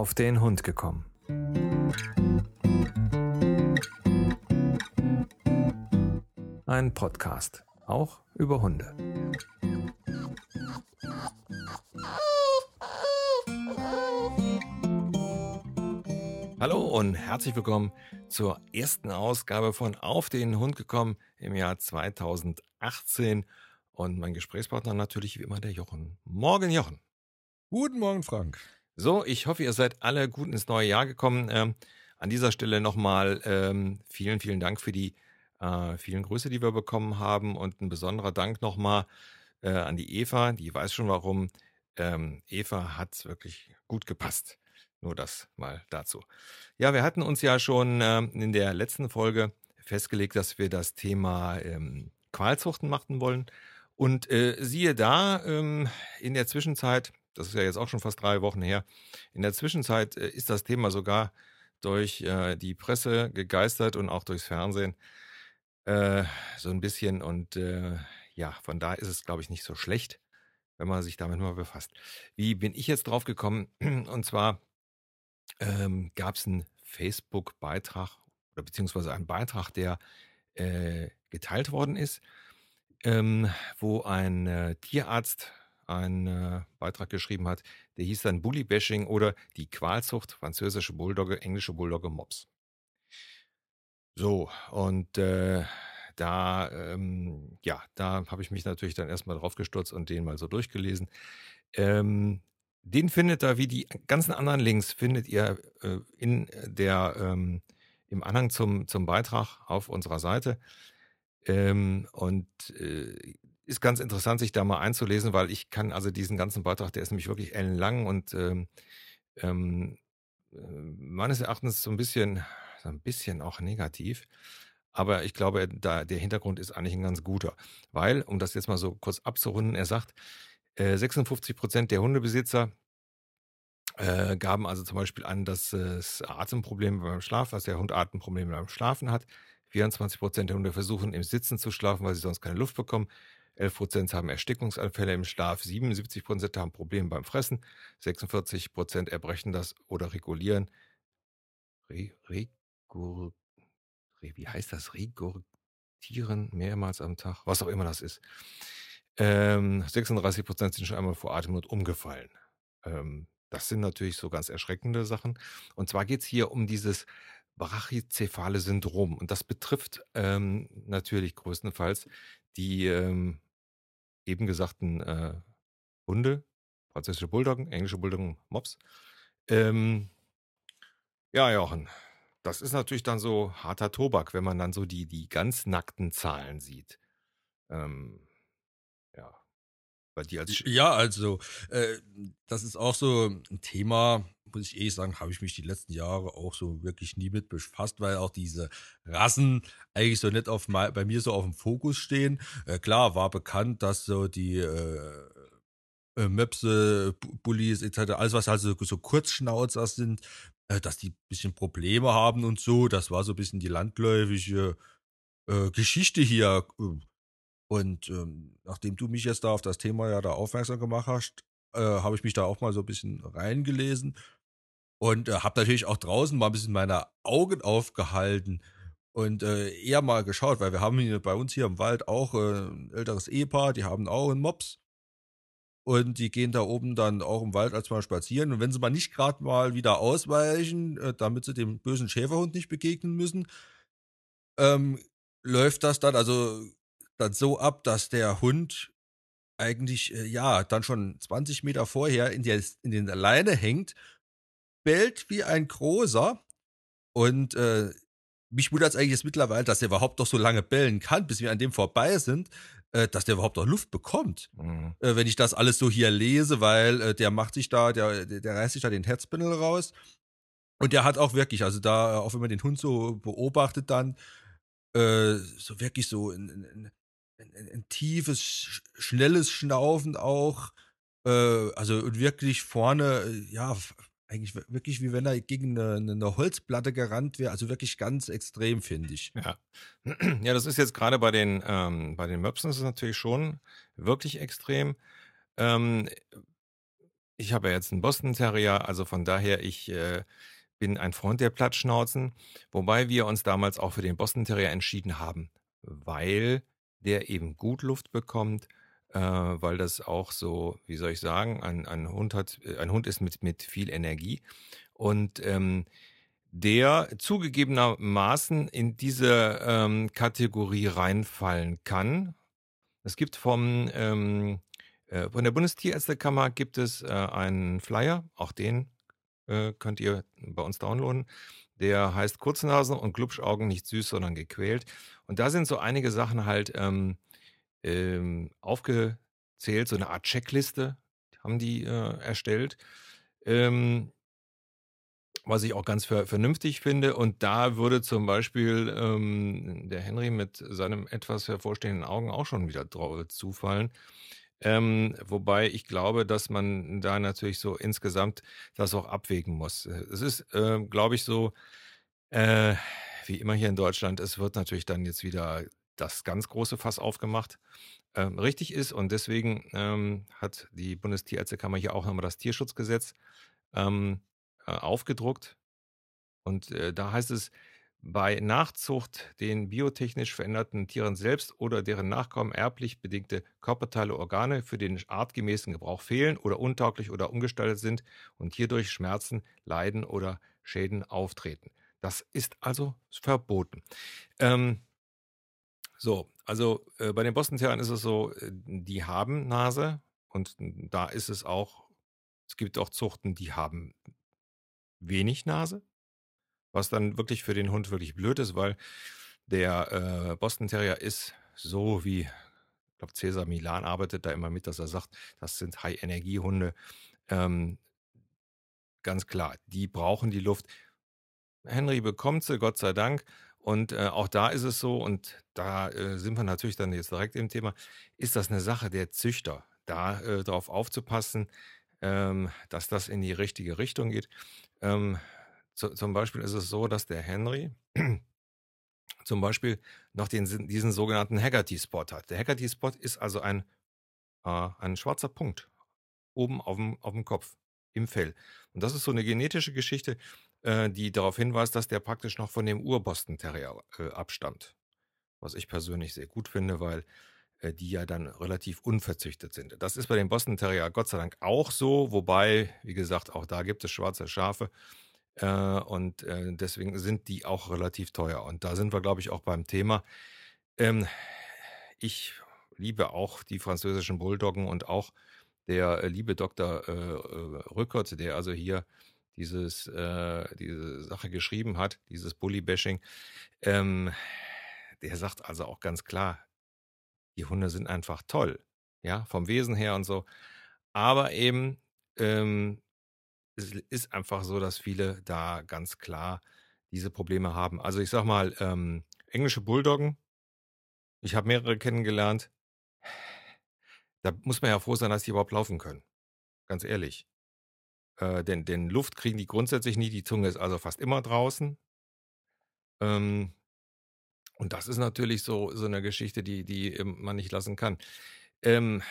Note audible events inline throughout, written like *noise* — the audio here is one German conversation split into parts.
auf den Hund gekommen. Ein Podcast, auch über Hunde. Hallo und herzlich willkommen zur ersten Ausgabe von Auf den Hund gekommen im Jahr 2018. Und mein Gesprächspartner natürlich wie immer der Jochen. Morgen, Jochen. Guten Morgen, Frank. So, ich hoffe, ihr seid alle gut ins neue Jahr gekommen. Ähm, an dieser Stelle nochmal ähm, vielen, vielen Dank für die äh, vielen Grüße, die wir bekommen haben. Und ein besonderer Dank nochmal äh, an die Eva. Die weiß schon warum. Ähm, Eva hat wirklich gut gepasst. Nur das mal dazu. Ja, wir hatten uns ja schon ähm, in der letzten Folge festgelegt, dass wir das Thema ähm, Qualzuchten machen wollen. Und äh, siehe da, ähm, in der Zwischenzeit, das ist ja jetzt auch schon fast drei Wochen her, in der Zwischenzeit äh, ist das Thema sogar durch äh, die Presse gegeistert und auch durchs Fernsehen äh, so ein bisschen. Und ja, von da ist es, glaube ich, nicht so schlecht, wenn man sich damit mal befasst. Wie bin ich jetzt drauf gekommen? *clears throat* Und zwar ähm, gab es einen Facebook-Beitrag oder beziehungsweise einen Beitrag, der äh, geteilt worden ist, ähm, wo ein äh, Tierarzt einen äh, Beitrag geschrieben hat, der hieß dann Bully-Bashing oder die Qualzucht, französische Bulldogge, englische Bulldogge, Mops. So, und äh, da, ähm, ja, da habe ich mich natürlich dann erstmal drauf gestürzt und den mal so durchgelesen. Ähm, den findet ihr, wie die ganzen anderen Links, findet ihr äh, in der, ähm, im Anhang zum, zum Beitrag auf unserer Seite. Ähm, und äh, ist ganz interessant, sich da mal einzulesen, weil ich kann also diesen ganzen Beitrag, der ist nämlich wirklich ellenlang und ähm, ähm, äh, meines Erachtens so ein bisschen, so ein bisschen auch negativ. Aber ich glaube, da, der Hintergrund ist eigentlich ein ganz guter. Weil, um das jetzt mal so kurz abzurunden, er sagt, 56 äh, Prozent der Hundebesitzer äh, gaben also zum Beispiel an, dass es Atemprobleme beim Schlaf, dass der Hund Atemprobleme beim Schlafen hat. 24 Prozent der Hunde versuchen im Sitzen zu schlafen, weil sie sonst keine Luft bekommen. 11 Prozent haben Erstickungsanfälle im Schlaf. 77 Prozent haben Probleme beim Fressen. 46 Prozent erbrechen das oder regulieren. Re, regur, re, wie heißt das? Regurgitieren mehrmals am Tag, was auch immer das ist. Ähm, 36 Prozent sind schon einmal vor Atemnot umgefallen. Ähm, das sind natürlich so ganz erschreckende Sachen. Und zwar geht es hier um dieses brachycephale Syndrom. Und das betrifft ähm, natürlich größtenteils die ähm, eben gesagten äh, Hunde, französische Bulldoggen, englische Bulldoggen, Mops. Ähm, ja, Jochen, das ist natürlich dann so harter Tobak, wenn man dann so die, die ganz nackten Zahlen sieht. Ähm, bei dir als. Ja, also, äh, das ist auch so ein Thema, muss ich ehrlich sagen, habe ich mich die letzten Jahre auch so wirklich nie mit befasst, weil auch diese Rassen eigentlich so nicht auf bei mir so auf dem Fokus stehen. Äh, klar, war bekannt, dass so die äh, äh Möpse, Bullies etc., alles was halt so, so Kurzschnauzer sind, äh, dass die ein bisschen Probleme haben und so. Das war so ein bisschen die landläufige äh, Geschichte hier. Und ähm, nachdem du mich jetzt da auf das Thema ja da aufmerksam gemacht hast, äh, habe ich mich da auch mal so ein bisschen reingelesen und äh, habe natürlich auch draußen mal ein bisschen meine Augen aufgehalten und äh, eher mal geschaut, weil wir haben hier bei uns hier im Wald auch äh, ein älteres Ehepaar, die haben auch einen Mops und die gehen da oben dann auch im Wald als mal spazieren und wenn sie mal nicht gerade mal wieder ausweichen, äh, damit sie dem bösen Schäferhund nicht begegnen müssen, ähm, läuft das dann, also dann so ab, dass der Hund eigentlich, äh, ja, dann schon 20 Meter vorher in, der, in den Leine hängt, bellt wie ein Großer und äh, mich wundert es eigentlich jetzt mittlerweile, dass er überhaupt noch so lange bellen kann, bis wir an dem vorbei sind, äh, dass der überhaupt noch Luft bekommt. Mhm. Äh, wenn ich das alles so hier lese, weil äh, der macht sich da, der, der reißt sich da den Herzbindel raus. Und der hat auch wirklich, also da, auch wenn man den Hund so beobachtet, dann äh, so wirklich so ein, ein, ein, ein tiefes, sch schnelles Schnaufen auch. Äh, also wirklich vorne, äh, ja, eigentlich wirklich wie wenn er gegen eine, eine Holzplatte gerannt wäre. Also wirklich ganz extrem, finde ich. Ja. *clears throat* ja, das ist jetzt gerade bei den, ähm, bei den Möpsen ist natürlich schon wirklich extrem. Ähm, ich habe ja jetzt einen Boston Terrier, also von daher, ich äh, bin ein Freund der Plattschnauzen, wobei wir uns damals auch für den Boston Terrier entschieden haben, weil der eben gut Luft bekommt, äh, weil das auch so, wie soll ich sagen, ein, ein Hund hat, äh, ein Hund ist mit, mit viel Energie und ähm, der zugegebenermaßen in diese ähm, Kategorie reinfallen kann. Es gibt vom ähm, äh, von der Bundestierärztekammer gibt es äh, einen Flyer, auch den äh, könnt ihr bei uns downloaden. Der heißt Kurznasen und Glubschaugen nicht süß, sondern gequält. Und da sind so einige Sachen halt ähm, ähm, aufgezählt, so eine Art Checkliste haben die äh, erstellt. Ähm, was ich auch ganz ver vernünftig finde. Und da würde zum Beispiel ähm, der Henry mit seinem etwas hervorstehenden Augen auch schon wieder drauf zufallen. Ähm, wobei ich glaube, dass man da natürlich so insgesamt das auch abwägen muss. Es ist, äh, glaube ich, so, äh, wie immer hier in Deutschland, es wird natürlich dann jetzt wieder das ganz große Fass aufgemacht. Ähm, richtig ist und deswegen ähm, hat die Bundestierärztekammer hier auch nochmal das Tierschutzgesetz ähm, äh, aufgedruckt. Und äh, da heißt es, bei Nachzucht den biotechnisch veränderten Tieren selbst oder deren Nachkommen erblich bedingte Körperteile, Organe für den artgemäßen Gebrauch fehlen oder untauglich oder umgestaltet sind und hierdurch Schmerzen, Leiden oder Schäden auftreten. Das ist also verboten. Ähm, so, also äh, bei den Boston Terriern ist es so, äh, die haben Nase und da ist es auch, es gibt auch Zuchten, die haben wenig Nase. Was dann wirklich für den Hund wirklich blöd ist, weil der äh, Boston Terrier ist so wie, ich glaube, Cesar Milan arbeitet da immer mit, dass er sagt, das sind High-Energie-Hunde. Ähm, ganz klar, die brauchen die Luft. Henry bekommt sie, Gott sei Dank. Und äh, auch da ist es so, und da äh, sind wir natürlich dann jetzt direkt im Thema, ist das eine Sache der Züchter, da äh, darauf aufzupassen, ähm, dass das in die richtige Richtung geht. Ähm, zu, zum Beispiel ist es so, dass der Henry *clears throat* zum Beispiel noch den, diesen sogenannten Haggerty-Spot hat. Der Haggerty-Spot ist also ein, äh, ein schwarzer Punkt oben auf dem, auf dem Kopf, im Fell. Und das ist so eine genetische Geschichte, äh, die darauf hinweist, dass der praktisch noch von dem Ur-Boston Terrier äh, abstammt. Was ich persönlich sehr gut finde, weil äh, die ja dann relativ unverzüchtet sind. Das ist bei dem Boston Terrier Gott sei Dank auch so, wobei, wie gesagt, auch da gibt es schwarze Schafe. Äh, und äh, deswegen sind die auch relativ teuer. Und da sind wir, glaube ich, auch beim Thema. Ähm, ich liebe auch die französischen Bulldoggen und auch der äh, liebe Dr. Rückert, der also hier dieses, diese Sache geschrieben hat, dieses Bully-Bashing, ähm, der sagt also auch ganz klar, die Hunde sind einfach toll, ja, vom Wesen her und so. Aber eben, ähm, es ist einfach so, dass viele da ganz klar diese Probleme haben. Also ich sag mal, ähm, englische Bulldoggen, ich habe mehrere kennengelernt. Da muss man ja froh sein, dass die überhaupt laufen können. Ganz ehrlich. Äh, denn, denn Luft kriegen die grundsätzlich nie. Die Zunge ist also fast immer draußen. Ähm, und das ist natürlich so, so eine Geschichte, die, die man nicht lassen kann. Ähm,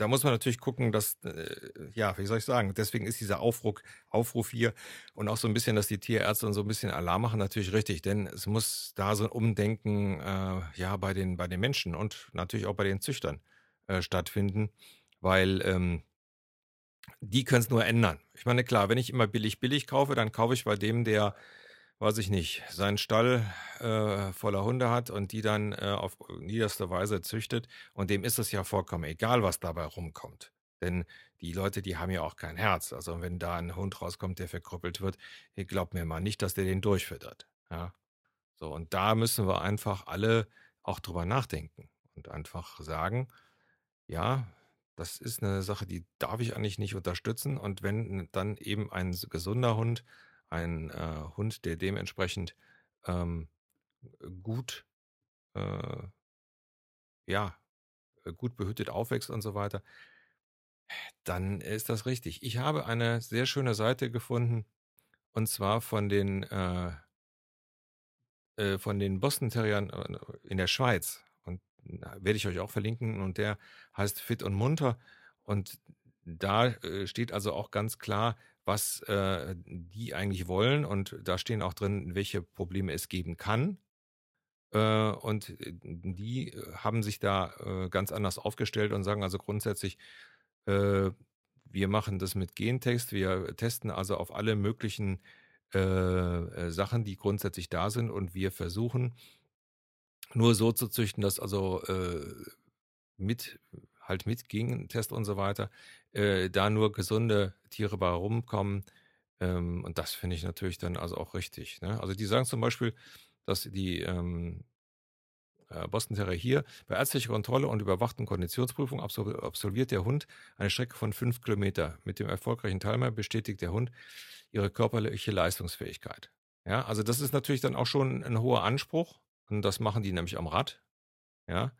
da muss man natürlich gucken, dass, äh, ja, wie soll ich sagen, deswegen ist dieser Aufruf, Aufruf hier und auch so ein bisschen, dass die Tierärzte und so ein bisschen Alarm machen, natürlich richtig, denn es muss da so ein Umdenken, äh, ja, bei den, bei den Menschen und natürlich auch bei den Züchtern äh, stattfinden, weil ähm, die können es nur ändern. Ich meine, klar, wenn ich immer billig, billig kaufe, dann kaufe ich bei dem, der weiß ich nicht, seinen Stall äh, voller Hunde hat und die dann äh, auf niederste Weise züchtet. Und dem ist es ja vollkommen egal, was dabei rumkommt. Denn die Leute, die haben ja auch kein Herz. Also wenn da ein Hund rauskommt, der verkrüppelt wird, glaubt mir mal nicht, dass der den durchfüttert. Ja? So, und da müssen wir einfach alle auch drüber nachdenken und einfach sagen, ja, das ist eine Sache, die darf ich eigentlich nicht unterstützen. Und wenn dann eben ein gesunder Hund ein äh, Hund, der dementsprechend ähm, gut, äh, ja, äh, gut behütet aufwächst und so weiter, dann ist das richtig. Ich habe eine sehr schöne Seite gefunden und zwar von den äh, äh von den Boston Terriern äh, in der Schweiz und werde ich euch auch verlinken und der heißt Fit und Munter und da steht also auch ganz klar, was äh, die eigentlich wollen und da stehen auch drin, welche Probleme es geben kann. Äh, und äh, die haben sich da äh, ganz anders aufgestellt und sagen also grundsätzlich, äh, wir machen das mit Gentext, wir testen also auf alle möglichen äh, Sachen, die grundsätzlich da sind und wir versuchen nur so zu züchten, dass also mit halt mit Gentest und so weiter, äh, da nur gesunde Tiere bei rumkommen. Ähm, und das finde ich natürlich dann also auch richtig. Ne? Also die sagen zum Beispiel, dass die ähm, äh, Boston Terrier hier bei ärztlicher Kontrolle und überwachten Konditionsprüfung absolviert der Hund eine Strecke von fünf Kilometer. Mit dem erfolgreichen Timer bestätigt der Hund ihre körperliche Leistungsfähigkeit. Ja, also das ist natürlich dann auch schon ein hoher Anspruch und das machen die nämlich am Rad. Ja,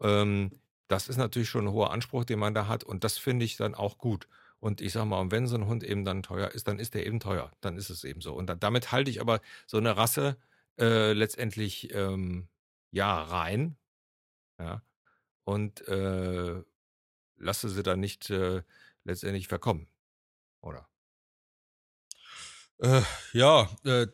ähm, das ist natürlich schon ein hoher Anspruch, den man da hat und das finde ich dann auch gut. Und ich sage mal, und wenn so ein Hund eben dann teuer ist, dann ist der eben teuer. Dann ist es eben so. Und da, damit halte ich aber so eine Rasse äh, letztendlich ähm, ja rein. Ja. Und äh, lasse sie dann nicht äh, letztendlich verkommen. Oder? Äh, ja, äh,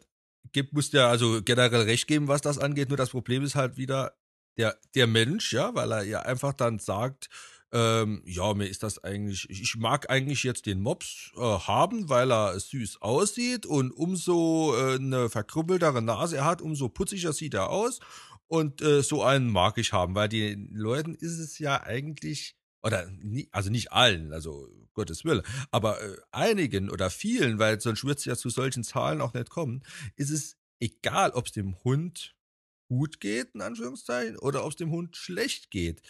gibt, muss ja also generell recht geben, was das angeht. Nur das Problem ist halt wieder, der, der Mensch, ja, weil er ja einfach dann sagt, ähm, ja, mir ist das eigentlich, ich mag eigentlich jetzt den Mops äh, haben, weil er süß aussieht und umso äh, eine verkrüppeltere Nase er hat, umso putziger sieht er aus. Und äh, so einen mag ich haben, weil den Leuten ist es ja eigentlich, oder nie, also nicht allen, also Gottes Willen, aber äh, einigen oder vielen, weil sonst wird es ja zu solchen Zahlen auch nicht kommen, ist es egal, ob es dem Hund gut geht, in Anführungszeichen, oder ob es dem Hund schlecht geht.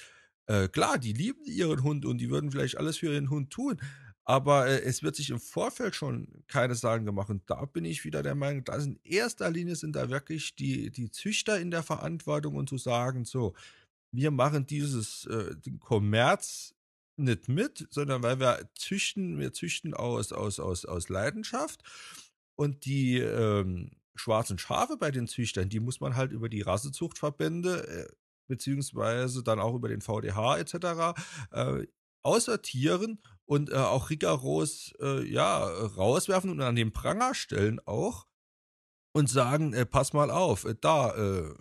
Äh, klar, die lieben ihren Hund und die würden vielleicht alles für ihren Hund tun, aber äh, es wird sich im Vorfeld schon keine Sagen gemacht. Und da bin ich wieder der Meinung, dass in erster Linie sind da wirklich die, die Züchter in der Verantwortung und zu sagen, so, wir machen dieses äh, den Kommerz nicht mit, sondern weil wir züchten, wir züchten aus, aus, aus, aus Leidenschaft. Und die, ähm, schwarzen Schafe bei den Züchtern, die muss man halt über die Rassezuchtverbände äh, beziehungsweise dann auch über den VDH etc. Äh, aussortieren und äh, auch rigoros äh, ja, rauswerfen und an den Pranger stellen auch und sagen, äh, pass mal auf, äh, da, äh,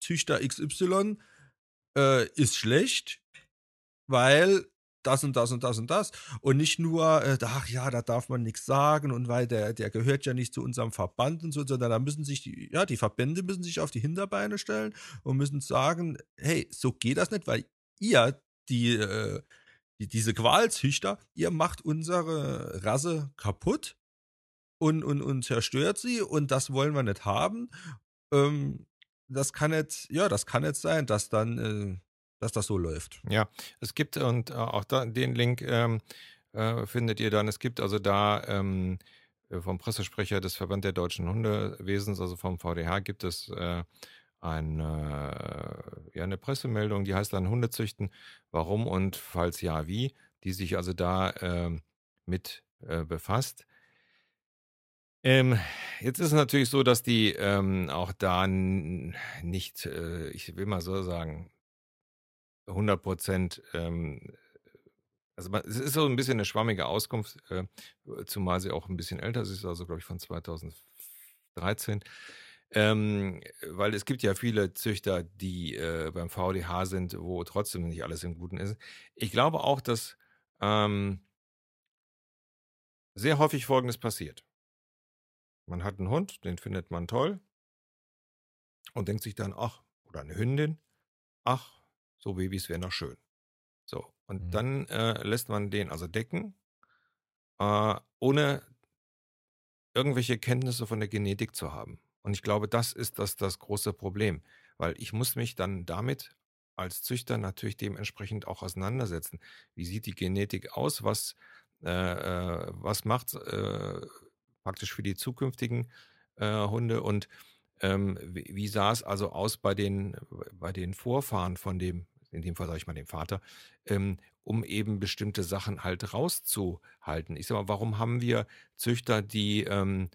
Züchter XY äh, ist schlecht, weil das und das und das und das. Und nicht nur, äh, ach ja, da darf man nichts sagen und weil der, der gehört ja nicht zu unserem Verband und so, sondern da müssen sich die, ja, die Verbände müssen sich auf die Hinterbeine stellen und müssen sagen, hey, so geht das nicht, weil ihr, die, äh, die diese Qualzüchter, ihr macht unsere Rasse kaputt und, und, und zerstört sie und das wollen wir nicht haben. Ähm, das kann jetzt, ja, das kann jetzt sein, dass dann äh, dass das so läuft. Ja, es gibt und äh, auch da, den Link ähm, äh, findet ihr dann. Es gibt also da ähm, äh, vom Pressesprecher des Verband der deutschen Hundewesens, also vom VDH, gibt es äh, ein, ja, eine Pressemeldung, die heißt dann Hundezüchten, warum und falls ja, wie, die sich also da ähm, mit äh, befasst. Ähm, jetzt ist es natürlich so, dass die ähm, auch da nicht, äh, ich will mal so sagen, 100 Prozent, ähm, also man, es ist so ein bisschen eine schwammige Auskunft, äh, zumal sie auch ein bisschen älter ist, also glaube ich von 2013. Ähm, weil es gibt ja viele Züchter, die äh, beim VDH sind, wo trotzdem nicht alles im Guten ist. Ich glaube auch, dass ähm, sehr häufig Folgendes passiert. Man hat einen Hund, den findet man toll und denkt sich dann, ach, oder eine Hündin, ach, so Babys wären doch schön. So, und mhm. dann äh, lässt man den also decken, äh, ohne irgendwelche Kenntnisse von der Genetik zu haben. Und ich glaube, das ist das, das große Problem, weil ich muss mich dann damit als Züchter natürlich dementsprechend auch auseinandersetzen. Wie sieht die Genetik aus? Was, äh, äh was macht äh, praktisch für die zukünftigen äh, Hunde? Und ähm, wie, wie, sah es also aus bei den, bei den Vorfahren von dem in dem Fall sage ich mal dem Vater, ähm, um eben bestimmte Sachen halt rauszuhalten. Ich sage mal, warum haben wir Züchter, die ähm,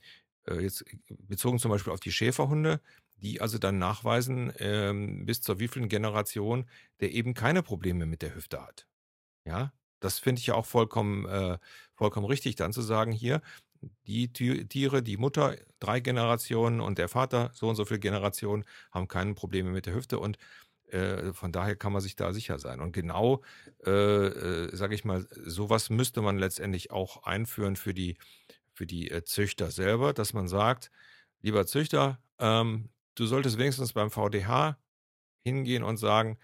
äh, jetzt bezogen zum Beispiel auf die Schäferhunde, die also dann nachweisen, ähm, bis zur wievielten Generation, der eben keine Probleme mit der Hüfte hat. Ja, das finde ich ja auch vollkommen, äh, vollkommen richtig, dann zu sagen, hier, die Tiere, die Mutter drei Generationen und der Vater so und so viele Generationen haben keine Probleme mit der Hüfte und äh, von daher kann man sich da sicher sein. Und genau, äh, äh, sage ich mal, sowas müsste man letztendlich auch einführen für die, für die äh, Züchter selber, dass man sagt, lieber Züchter, ähm, du solltest wenigstens beim VDH hingehen und sagen,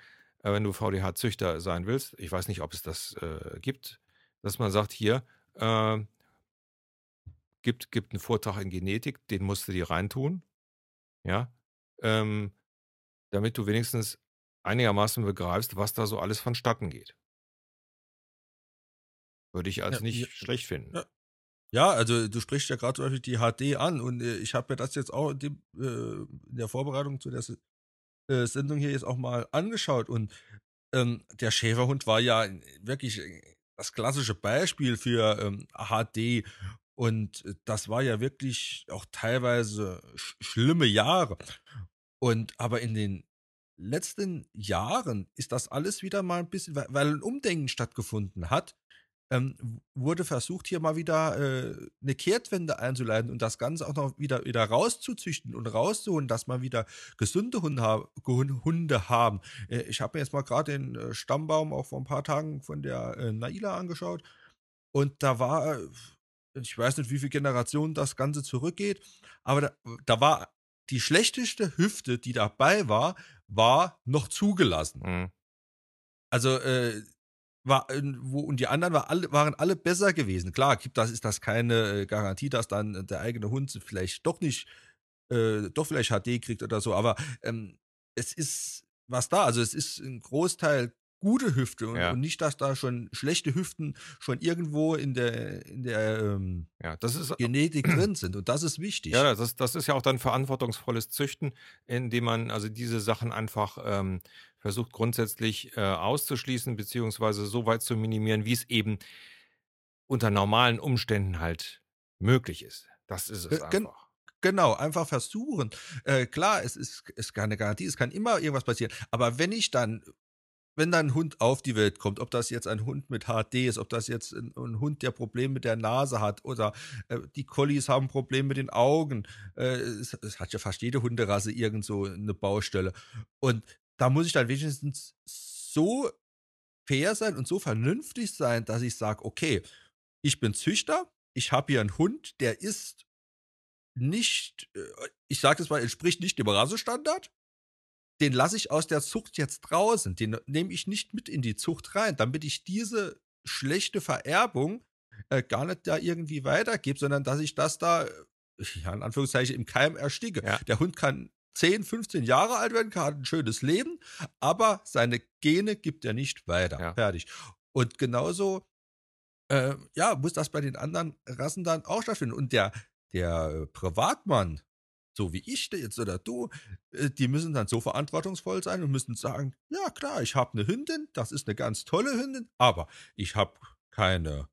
wenn du VDH-Züchter sein willst, ich weiß nicht, ob es das gibt, dass man sagt, hier, äh, gibt, gibt einen Vortrag in Genetik, den musst du dir reintun, ja, ähm, damit du wenigstens einigermaßen begreifst, was da so alles vonstatten geht. Würde ich als ja, nicht ja, schlecht finden. Ja. ja. also du sprichst ja gerade zum Beispiel die HD an und äh, ich habe mir das jetzt auch in, dem, äh, in, der Vorbereitung zu der äh, Sendung hier jetzt auch mal angeschaut und ähm, der Schäferhund war ja wirklich das klassische Beispiel für ähm, HD und das war ja wirklich auch teilweise sch schlimme Jahre. Und aber in den letzten Jahren ist das alles wieder mal ein bisschen, weil, ein Umdenken stattgefunden hat, ähm, wurde versucht, hier mal wieder äh, eine Kehrtwende einzuleiten und das Ganze auch noch wieder, wieder rauszuzüchten und rauszuholen, dass man wieder gesunde Hunde, ha Hunde haben. Äh, ich habe mir jetzt mal gerade den äh, Stammbaum auch vor ein paar Tagen von der äh, Naila angeschaut und da war, äh, ich weiß nicht, wie viele Generationen das Ganze zurückgeht, aber da, da war die schlechteste Hüfte, die dabei war, war noch zugelassen. Mhm. Also äh, war, wo, und die anderen war alle, waren alle besser gewesen. Klar, gibt das, ist das keine äh, Garantie, dass dann der eigene Hund vielleicht doch nicht, äh, doch vielleicht HD kriegt oder so, aber ähm, es ist was da. Also es ist ein Großteil gute Hüfte und, ja. und, nicht, dass da schon schlechte Hüften schon irgendwo in der, in der ähm, ja, das ist, Genetik *clears throat* drin sind. Und das ist wichtig. Ja, das, das ist ja auch dann verantwortungsvolles Züchten, indem man also diese Sachen einfach ähm, versucht grundsätzlich äh, auszuschließen, beziehungsweise so weit zu minimieren, wie es eben unter normalen Umständen halt möglich ist. Das ist es einfach. Genau, einfach versuchen. Äh, klar, es ist, es ist keine Garantie, es kann immer irgendwas passieren. Aber wenn ich dann wenn da ein Hund auf die Welt kommt, ob das jetzt ein Hund mit HD ist, ob das jetzt ein, ein Hund, der Probleme mit der Nase hat oder äh, die Collies haben Probleme mit den Augen. Äh, es, es, hat ja fast jede Hunderasse irgendwo eine Baustelle. Und da muss ich dann wenigstens so fair sein und so vernünftig sein, dass ich sage, okay, ich bin Züchter, ich habe hier einen Hund, der ist nicht, äh, ich sage es mal, entspricht nicht dem Rassestandard den lasse ich aus der Zucht jetzt draußen. Den nehme ich nicht mit in die Zucht rein, damit ich diese schlechte Vererbung äh, gar nicht da irgendwie weitergebe, sondern dass ich das da, ja, in Anführungszeichen, im Keim ersticke. Ja. Der Hund kann 10, 15 Jahre alt werden, kann ein schönes Leben, aber seine Gene gibt er nicht weiter. Ja. Fertig. Und genauso, äh, ja, muss das bei den anderen Rassen dann auch stattfinden. Und der, der Privatmann, so wie ich jetzt oder du, äh, die müssen dann so verantwortungsvoll sein und müssen sagen, ja klar, ich habe eine Hündin, das ist eine ganz tolle Hündin, aber ich habe keine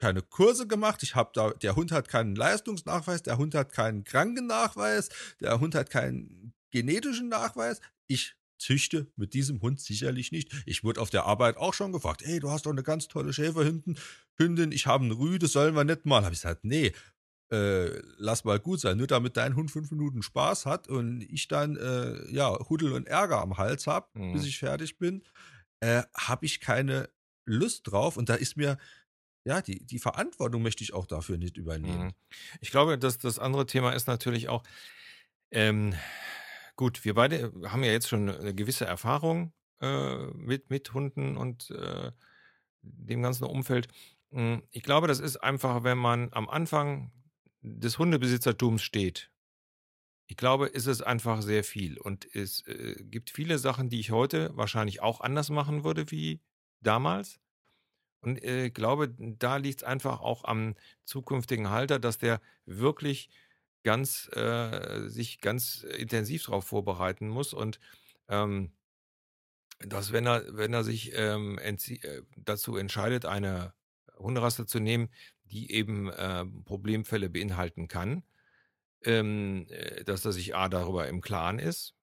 keine Kurse gemacht, ich habe da der Hund hat keinen Leistungsnachweis, der Hund hat keinen Krankennachweis, der Hund hat keinen genetischen Nachweis. Ich züchte mit diesem Hund sicherlich nicht. Ich wurde auf der Arbeit auch schon gefragt, hey, du hast doch eine ganz tolle Schäferhündin, Hündin, ich habe einen Rüde, sollen wir nicht mal? Habe ich gesagt, nee, äh, lass mal gut sein, nur damit dein Hund fünf Minuten Spaß hat und ich dann äh, ja Huddel und Ärger am Hals habe, mhm. bis ich fertig bin, äh, habe ich keine Lust drauf und da ist mir ja die, die Verantwortung möchte ich auch dafür nicht übernehmen. Mhm. Ich glaube, dass das andere Thema ist natürlich auch ähm, gut. Wir beide haben ja jetzt schon eine gewisse Erfahrung äh, mit mit Hunden und äh, dem ganzen Umfeld. Hm, ich glaube, das ist einfach, wenn man am Anfang des Hundebesitzertums steht, ich glaube, ist es einfach sehr viel. Und es äh, gibt viele Sachen, die ich heute wahrscheinlich auch anders machen würde wie damals. Und ich äh, glaube, da liegt es einfach auch am zukünftigen Halter, dass der wirklich ganz äh, sich ganz intensiv darauf vorbereiten muss und ähm, dass wenn er wenn er sich ähm, äh, dazu entscheidet, eine Hunderasse zu nehmen, die eben äh, Problemfälle beinhalten kann, ähm, äh, dass er sich A darüber im Klaren ist.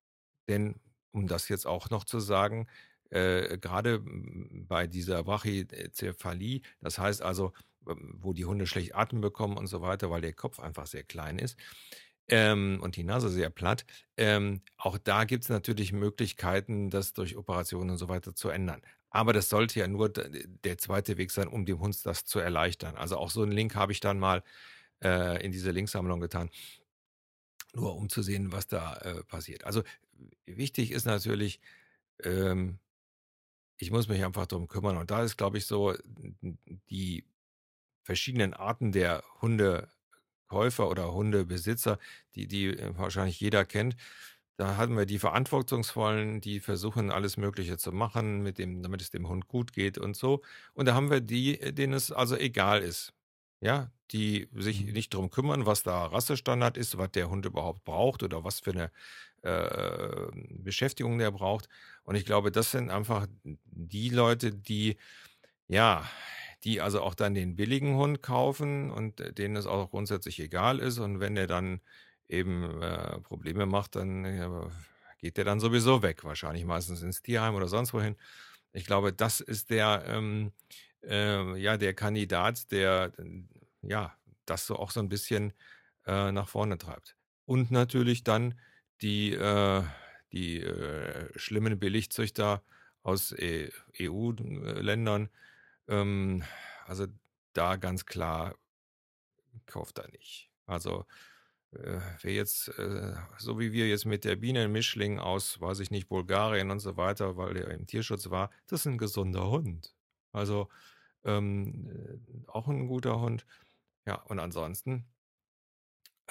Denn, um das jetzt auch noch zu sagen, äh, gerade bei dieser Brachycephalie, das heißt also, wo die Hunde schlecht Atem bekommen und so weiter, weil der Kopf einfach sehr klein ist, ähm, und die Nase sehr platt. Ähm, auch da gibt es natürlich Möglichkeiten, das durch Operationen und so weiter zu ändern. Aber das sollte ja nur der zweite Weg sein, um dem Hund das zu erleichtern. Also auch so einen Link habe ich dann mal äh, in diese Linksammlung getan, nur um zu sehen, was da äh, passiert. Also wichtig ist natürlich, ähm, ich muss mich einfach darum kümmern. Und da ist, glaube ich, so die verschiedenen Arten der Hunde Käufer oder Hundebesitzer, die, die äh, wahrscheinlich jeder kennt. Da hatten wir die Verantwortungsvollen, die versuchen, alles Mögliche zu machen, mit dem, damit es dem Hund gut geht und so. Und da haben wir die, äh, denen es also egal ist. Ja, die sich mhm. nicht darum kümmern, was da Rassestandard ist, was der Hund überhaupt braucht oder was für eine äh, Beschäftigung der braucht. Und ich glaube, das sind einfach die Leute, die ja die also auch dann den billigen Hund kaufen und äh, denen es auch grundsätzlich egal ist. Und wenn er dann eben äh, Probleme macht, dann ja, geht der dann sowieso weg, wahrscheinlich meistens ins Tierheim oder sonst wohin. Ich glaube, das ist der, ähm, äh, ja, der Kandidat, der ja das so auch so ein bisschen äh, nach vorne treibt. Und natürlich dann die, äh, die äh, schlimmen Billigzüchter aus e EU-Ländern, ähm, also da ganz klar, kauft er nicht. Also äh, wer jetzt, äh, so wie wir jetzt mit der Bienenmischling aus, weiß ich nicht, Bulgarien und so weiter, weil der im Tierschutz war, das ist ein gesunder Hund. Also ähm, äh, auch ein guter Hund. Ja, und ansonsten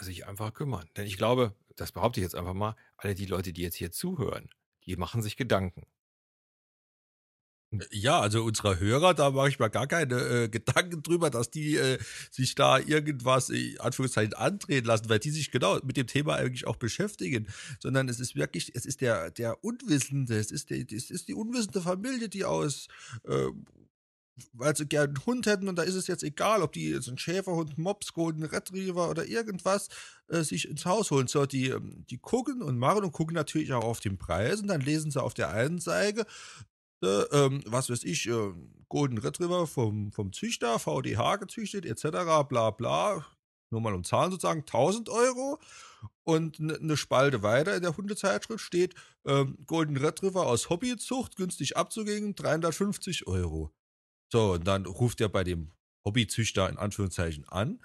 sich einfach kümmern. Denn ich glaube, das behaupte ich jetzt einfach mal, alle die Leute, die jetzt hier zuhören, die machen sich Gedanken. Äh, ja, also unsere Hörer, da mache ich mir gar keine äh, Gedanken drüber, dass die äh, sich da irgendwas, in Anführungszeichen, andrehen lassen, weil die sich genau mit dem Thema eigentlich auch beschäftigen. Sondern es ist wirklich, es ist der, der Unwissende, es ist, der, es ist die unwissende Familie, die aus, äh, weil sie gerne einen Hund hätten und da ist es jetzt egal, ob die jetzt einen Schäferhund, Mops, Golden Retriever oder irgendwas äh, sich ins Haus holen. So, die, ähm, die gucken und machen und gucken natürlich auch auf den Preis und dann lesen sie auf der einen Seite, Ne, ähm, was weiß ich, äh, Golden Retriever vom, vom Züchter, VDH gezüchtet, etc., bla bla, nur mal um Zahlen sozusagen, 1000 Euro. Und eine ne Spalte weiter in der Hundezeitschrift steht, ähm, Golden Retriever aus Hobbyzucht, günstig abzugeben, 350 Euro. So, und dann ruft er bei dem Hobbyzüchter in Anführungszeichen an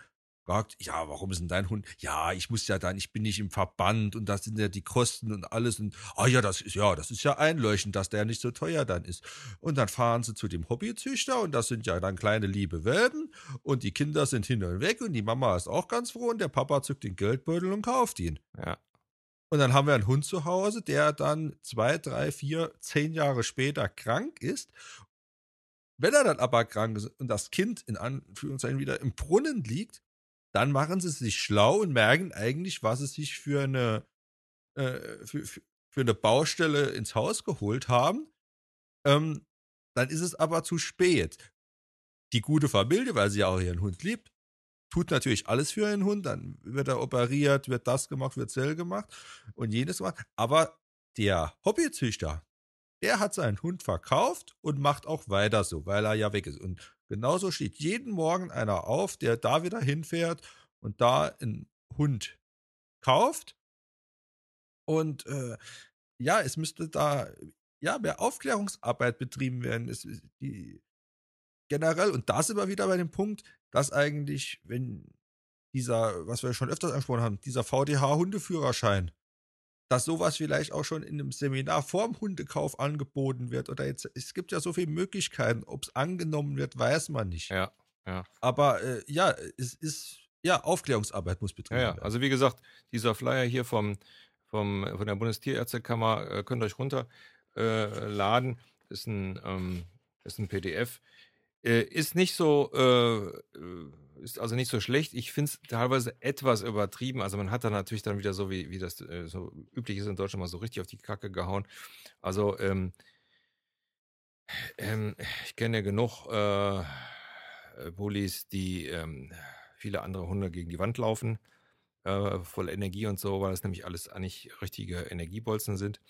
fragt, ja, warum ist denn dein Hund? Ja, ich muss ja dann, ich bin nicht im Verband und das sind ja die Kosten und alles und ah ja, das ist ja, das ist ja einleuchtend, dass der nicht so teuer dann ist. Und dann fahren sie zu dem Hobbyzüchter und das sind ja dann kleine liebe Welpen und die Kinder sind hin und weg und die Mama ist auch ganz froh und der Papa zückt den Geldbeutel und kauft ihn. Ja. Und dann haben wir einen Hund zu Hause, der dann zwei, drei, vier, zehn Jahre später krank ist wenn er dann aber krank ist und das Kind in Anführungszeichen wieder im Brunnen liegt, dann machen sie sich schlau und merken eigentlich, was sie sich für eine, äh, für, für, eine Baustelle ins Haus geholt haben. Ähm, dann ist es aber zu spät. Die gute Familie, weil sie ja auch ihren Hund liebt, tut natürlich alles für ihren Hund. Dann wird er operiert, wird das gemacht, wird Zell gemacht und jenes gemacht. Aber der Hobbyzüchter, der hat seinen Hund verkauft und macht auch weiter so, weil er ja weg ist. Und genauso steht jeden Morgen einer auf, der da wieder hinfährt und da einen Hund kauft. Und äh, ja, es müsste da ja mehr Aufklärungsarbeit betrieben werden. Es, die, generell, und da sind wir wieder bei dem Punkt, dass eigentlich, wenn dieser, was wir schon öfters angesprochen haben, dieser VDH-Hundeführerschein, dass sowas vielleicht auch schon in einem Seminar vorm Hundekauf angeboten wird. Oder jetzt, es gibt ja so viele Möglichkeiten. Ob es angenommen wird, weiß man nicht. Ja, ja. Aber äh, ja, es ist, ja, Aufklärungsarbeit muss betrieben werden. Ja, also wie gesagt, dieser Flyer hier vom, vom, von der Bundestierärztekammer äh, könnt ihr euch runterladen. Äh, ist, ein, ähm, ist ein PDF. Äh, ist nicht so, äh, äh ist also nicht so schlecht. Ich finde es teilweise etwas übertrieben. Also man hat da natürlich dann wieder so, wie, wie das äh, so üblich ist in Deutschland, mal so richtig auf die Kacke gehauen. Also ähm, ähm, ich kenne ja genug äh, Bullies, die ähm, viele andere Hunde gegen die Wand laufen, äh, voll Energie und so, weil das nämlich alles eigentlich richtige Energiebolzen sind.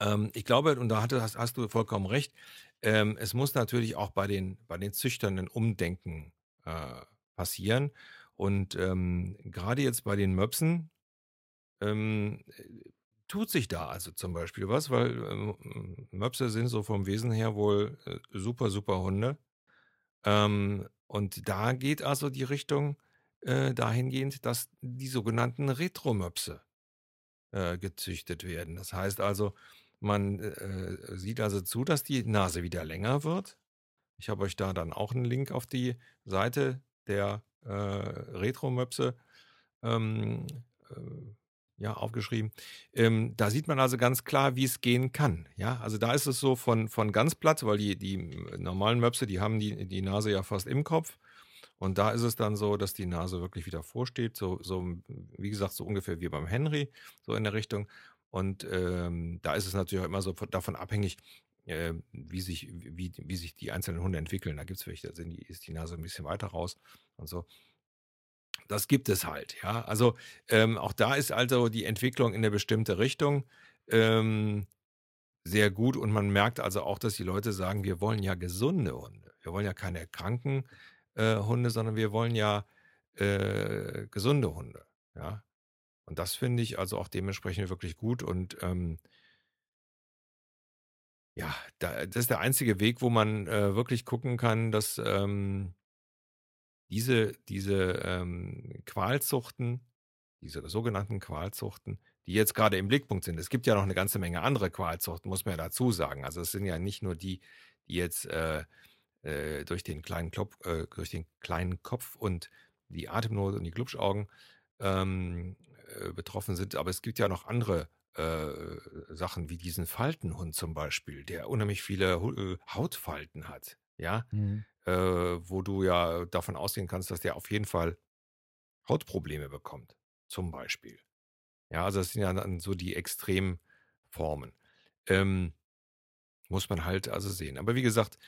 Ähm, ich glaube, und da hast, hast du vollkommen recht, ähm, es muss natürlich auch bei den, bei den Züchtern ein Umdenken äh, passieren. Und ähm, gerade jetzt bei den Möpsen ähm, tut sich da also zum Beispiel was, weil ähm, Möpse sind so vom Wesen her wohl äh, super, super Hunde. Ähm, und da geht also die Richtung äh, dahingehend, dass die sogenannten Retromöpse äh, gezüchtet werden. Das heißt also, man äh, sieht also zu, dass die Nase wieder länger wird. Ich habe euch da dann auch einen Link auf die Seite der äh, Retro-Möpse ähm, äh, ja, aufgeschrieben. Ähm, da sieht man also ganz klar, wie es gehen kann. Ja, also da ist es so von, von ganz platt, weil die, die normalen Möpse, die haben die, die Nase ja fast im Kopf. Und da ist es dann so, dass die Nase wirklich wieder vorsteht. So, so wie gesagt, so ungefähr wie beim Henry, so in der Richtung. Und ähm, da ist es natürlich auch immer so davon abhängig, äh, wie, sich, wie, wie sich die einzelnen Hunde entwickeln. Da gibt es welche, da sind die, ist die Nase ein bisschen weiter raus und so. Das gibt es halt, ja. Also ähm, auch da ist also die Entwicklung in eine bestimmte Richtung ähm, sehr gut und man merkt also auch, dass die Leute sagen, wir wollen ja gesunde Hunde. Wir wollen ja keine kranken äh, Hunde, sondern wir wollen ja äh, gesunde Hunde, ja. Und das finde ich also auch dementsprechend wirklich gut und ähm, ja, da, das ist der einzige Weg, wo man äh, wirklich gucken kann, dass ähm, diese, diese ähm, Qualzuchten, diese sogenannten Qualzuchten, die jetzt gerade im Blickpunkt sind. Es gibt ja noch eine ganze Menge andere Qualzuchten, muss man ja dazu sagen. Also es sind ja nicht nur die, die jetzt äh, äh, durch, den kleinen Klopf, äh, durch den kleinen Kopf und die Atemnot und die Glubschaugen ähm, äh, betroffen sind, aber es gibt ja noch andere äh, Sachen wie diesen Faltenhund zum Beispiel, der unheimlich viele äh, Hautfalten hat. Ja, mhm äh, wo du ja davon ausgehen kannst, dass der auf jeden Fall Hautprobleme bekommt, zum Beispiel. Ja, also das sind ja dann so die Extremformen. Ähm, muss man halt also sehen. Aber wie gesagt,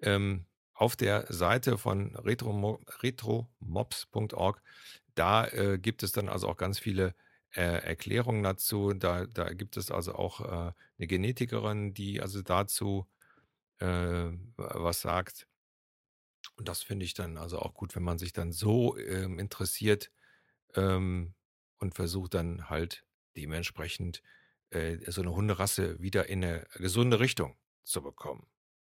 ähm, auf der Seite von retromobs.org, da äh, gibt es dann also auch ganz viele äh, Erklärungen dazu. Da, da gibt es also auch äh, eine Genetikerin, die also dazu äh, was sagt. Und das finde ich dann also auch gut, wenn man sich dann so ähm, interessiert ähm, und versucht dann halt dementsprechend äh, so eine Hunderasse wieder in eine gesunde Richtung zu bekommen.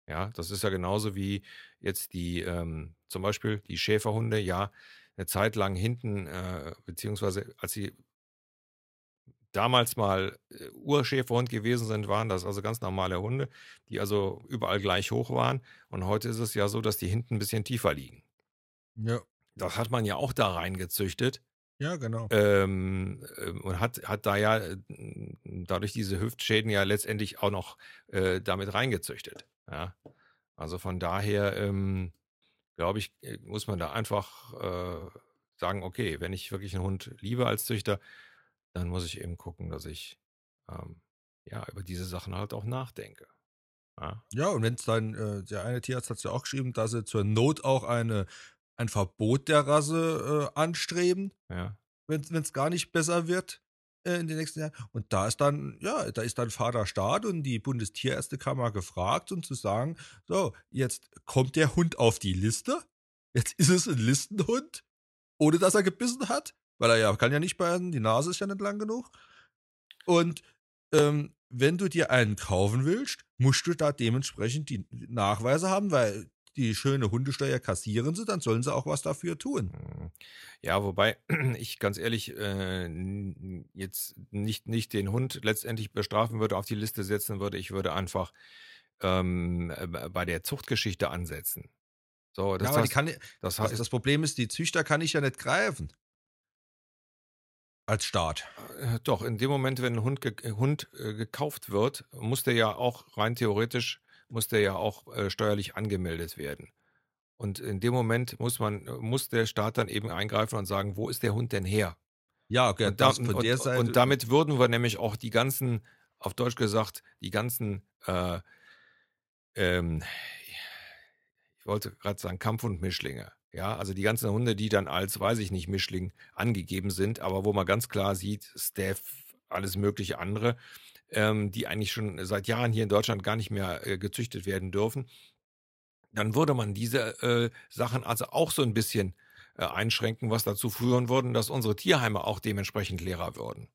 Ja, das ist ja genauso wie jetzt die, ähm, zum Beispiel die Schäferhunde, ja, eine Zeit lang hinten, äh, beziehungsweise als sie damals mal äh, Urschäferhund gewesen sind, waren das also ganz normale Hunde, die also überall gleich hoch waren. Und heute ist es ja so, dass die hinten ein bisschen tiefer liegen. Ja. Das hat man ja auch da reingezüchtet. Ja, genau. Ähm, ähm und hat, hat da ja äh, dadurch diese Hüftschäden ja letztendlich auch noch äh, damit reingezüchtet. Ja. Also von daher, ähm, glaube ich, äh, muss man da einfach äh, sagen, okay, wenn ich wirklich einen Hund liebe als Züchter, dann muss ich eben gucken, dass ich ähm, ja über diese Sachen halt auch nachdenke. Ja, ja und wenn es dann, äh, der eine Tierarzt hat es ja auch geschrieben, dass sie zur Not auch eine, ein Verbot der Rasse äh, anstreben, ja. wenn es gar nicht besser wird äh, in den nächsten Jahren. Und da ist dann, ja, da ist dann Vater Staat und die Bundestierärztekammer gefragt, um zu sagen, so, jetzt kommt der Hund auf die Liste, jetzt ist es ein Listenhund, ohne dass er gebissen hat weil er ja kann ja nicht beißen, die Nase ist ja nicht lang genug. Und ähm, wenn du dir einen kaufen willst, musst du da dementsprechend die Nachweise haben, weil die schöne Hundesteuer kassieren sie, dann sollen sie auch was dafür tun. Hm. Ja, wobei *clears throat* ich ganz ehrlich äh, jetzt nicht, nicht den Hund letztendlich bestrafen würde, auf die Liste setzen würde. Ich würde einfach ähm, bei der Zuchtgeschichte ansetzen. So, das, ja, heißt, kann, das, heißt, das Problem ist, die Züchter kann ich ja nicht greifen als Staat. Äh, doch, in dem Moment, wenn ein Hund, ge äh, Hund äh, gekauft wird, muss der ja auch rein theoretisch, muss der ja auch äh, steuerlich angemeldet werden. Und in dem Moment muss man, muss der Staat dann eben eingreifen und sagen, wo ist der Hund denn her? Ja, okay, und, da, und, und, damit würden wir nämlich auch die ganzen, auf Deutsch gesagt, die ganzen, äh, ähm, ich wollte gerade sagen, Kampfhund-Mischlinge ja, also die ganzen Hunde, die dann als, weiß ich nicht, Mischling angegeben sind, aber wo man ganz klar sieht, Staff, alles mögliche andere, ähm, die eigentlich schon seit Jahren hier in Deutschland gar nicht mehr äh, gezüchtet werden dürfen, dann würde man diese äh, Sachen also auch so ein bisschen äh, einschränken, was dazu führen würde, dass unsere Tierheime auch dementsprechend leerer würden.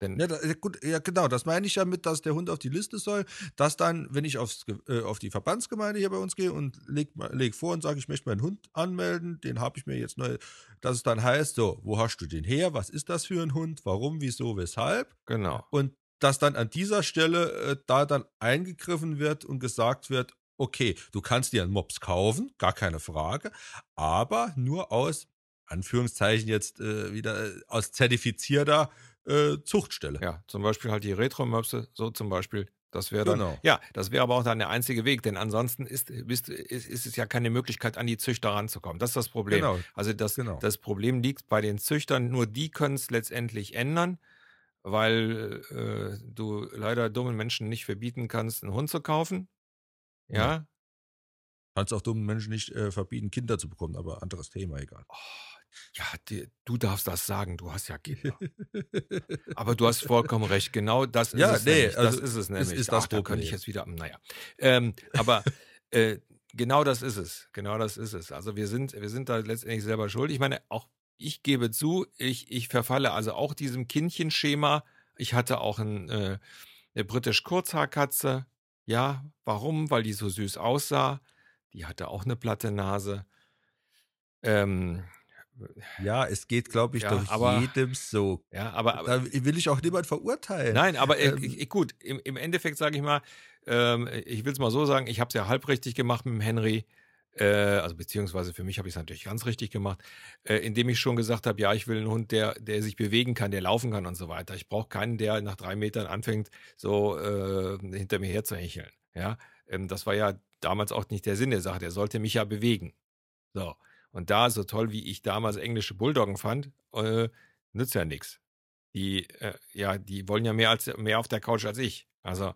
Denn ja, da, gut, ja, genau, das meine ich ja mit, dass der Hund auf die Liste soll, dass dann, wenn ich aufs, äh, auf die Verbandsgemeinde hier bei uns gehe und leg, leg vor und sage, ich möchte meinen Hund anmelden, den habe ich mir jetzt neu, dass es dann heißt, so, wo hast du den her, was ist das für ein Hund, warum, wieso, weshalb? Genau. Und dass dann an dieser Stelle äh, da dann eingegriffen wird und gesagt wird, okay, du kannst dir einen Mops kaufen, gar keine Frage, aber nur aus, Anführungszeichen jetzt äh, wieder, äh, aus zertifizierter äh, Zuchtstelle. Ja, zum Beispiel halt die Retro-Möpse, so zum Beispiel. Das wäre dann, genau. ja, das wäre aber auch dann der einzige Weg, denn ansonsten ist, ist, ist, es ja keine Möglichkeit, an die Züchter ranzukommen. Das ist das Problem. Genau. Also das, genau. das Problem liegt bei den Züchtern, nur die können es letztendlich ändern, weil äh, du leider dummen Menschen nicht verbieten kannst, einen Hund zu kaufen. Ja. ja. Kannst auch dummen Menschen nicht äh, verbieten, Kinder zu bekommen, aber anderes Thema, egal. Oh, ja, die, du darfst das sagen, du hast ja Kinder. *laughs* Aber du hast vollkommen recht, genau das ist ja, es. Nee, nämlich. Das also ist es nämlich. Ist, ist das Ach, da könnte ich jetzt wieder, naja. Ähm, aber äh, genau das ist es. Genau das ist es. Also wir sind, wir sind da letztendlich selber schuld. Ich meine, auch ich gebe zu, ich, ich verfalle also auch diesem Kindchenschema. Ich hatte auch ein, äh, eine britisch Kurzhaarkatze. Ja, warum? Weil die so süß aussah. Die hatte auch eine platte Nase. Ähm, ja, es geht, glaube ich, ja, doch aber, jedem so. Ja, aber, da will ich auch niemand verurteilen. Nein, aber äh, ähm, ich, gut, im, im Endeffekt sage ich mal, ähm, ich will es mal so sagen, ich habe es ja halb richtig gemacht mit dem Henry. Äh, also beziehungsweise für mich habe ich es natürlich ganz richtig gemacht, äh, indem ich schon gesagt habe, ja, ich will einen Hund, der, der sich bewegen kann, der laufen kann und so weiter. Ich brauche keinen, der nach drei Metern anfängt, so äh, hinter mir herzuhecheln. Ja, ähm, das war ja damals auch nicht der Sinn der Sache. Der sollte mich ja bewegen. So. Und da, so toll wie ich damals englische Bulldoggen fand, äh, nützt ja nichts. Die, äh, ja, die wollen ja mehr als mehr auf der Couch als ich. Also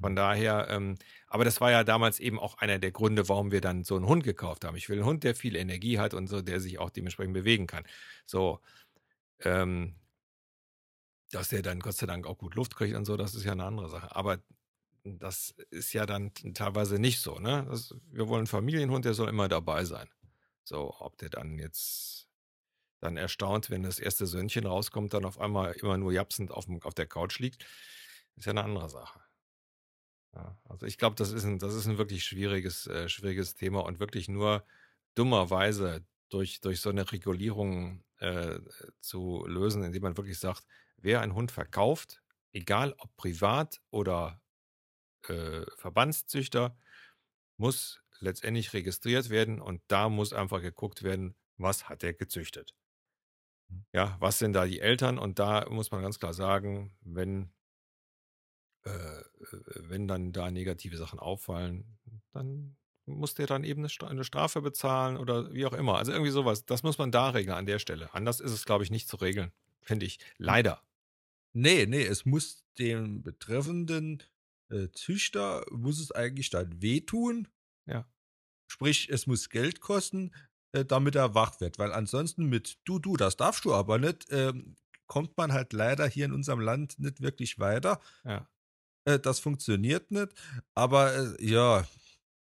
von daher, ähm, aber das war ja damals eben auch einer der Gründe, warum wir dann so einen Hund gekauft haben. Ich will einen Hund, der viel Energie hat und so, der sich auch dementsprechend bewegen kann. So, ähm, dass der dann Gott sei Dank auch gut Luft kriegt und so, das ist ja eine andere Sache. Aber das ist ja dann teilweise nicht so, ne? Das, wir wollen einen Familienhund, der soll immer dabei sein. So, ob der dann jetzt dann erstaunt, wenn das erste Söhnchen rauskommt, dann auf einmal immer nur japsend auf, auf der Couch liegt, ist ja eine andere Sache. Ja, also ich glaube, das ist ein, das ist ein wirklich schwieriges, äh, schwieriges Thema und wirklich nur dummerweise durch, durch so eine Regulierung äh, zu lösen, indem man wirklich sagt, wer einen Hund verkauft, egal ob privat oder äh, Verbandszüchter, muss letztendlich registriert werden und da muss einfach geguckt werden, was hat er gezüchtet. Hm. Ja, was sind da die Eltern? Und da muss man ganz klar sagen, wenn, äh, äh, wenn dann da negative Sachen auffallen, dann muss der dann eben eine Strafe bezahlen oder wie auch immer. Also irgendwie sowas. Das muss man da regeln an der Stelle. Anders ist es, glaube ich, nicht zu regeln. Finde ich. Leider. Nee, nee, es muss dem betreffenden äh, Züchter, muss es eigentlich dann wehtun, ja. Sprich, es muss Geld kosten, äh, damit er wach wird. Weil ansonsten mit du, du, das darfst du aber nicht, ähm, kommt man halt leider hier in unserem Land nicht wirklich weiter. Ja. Äh, das funktioniert nicht. Aber äh, ja,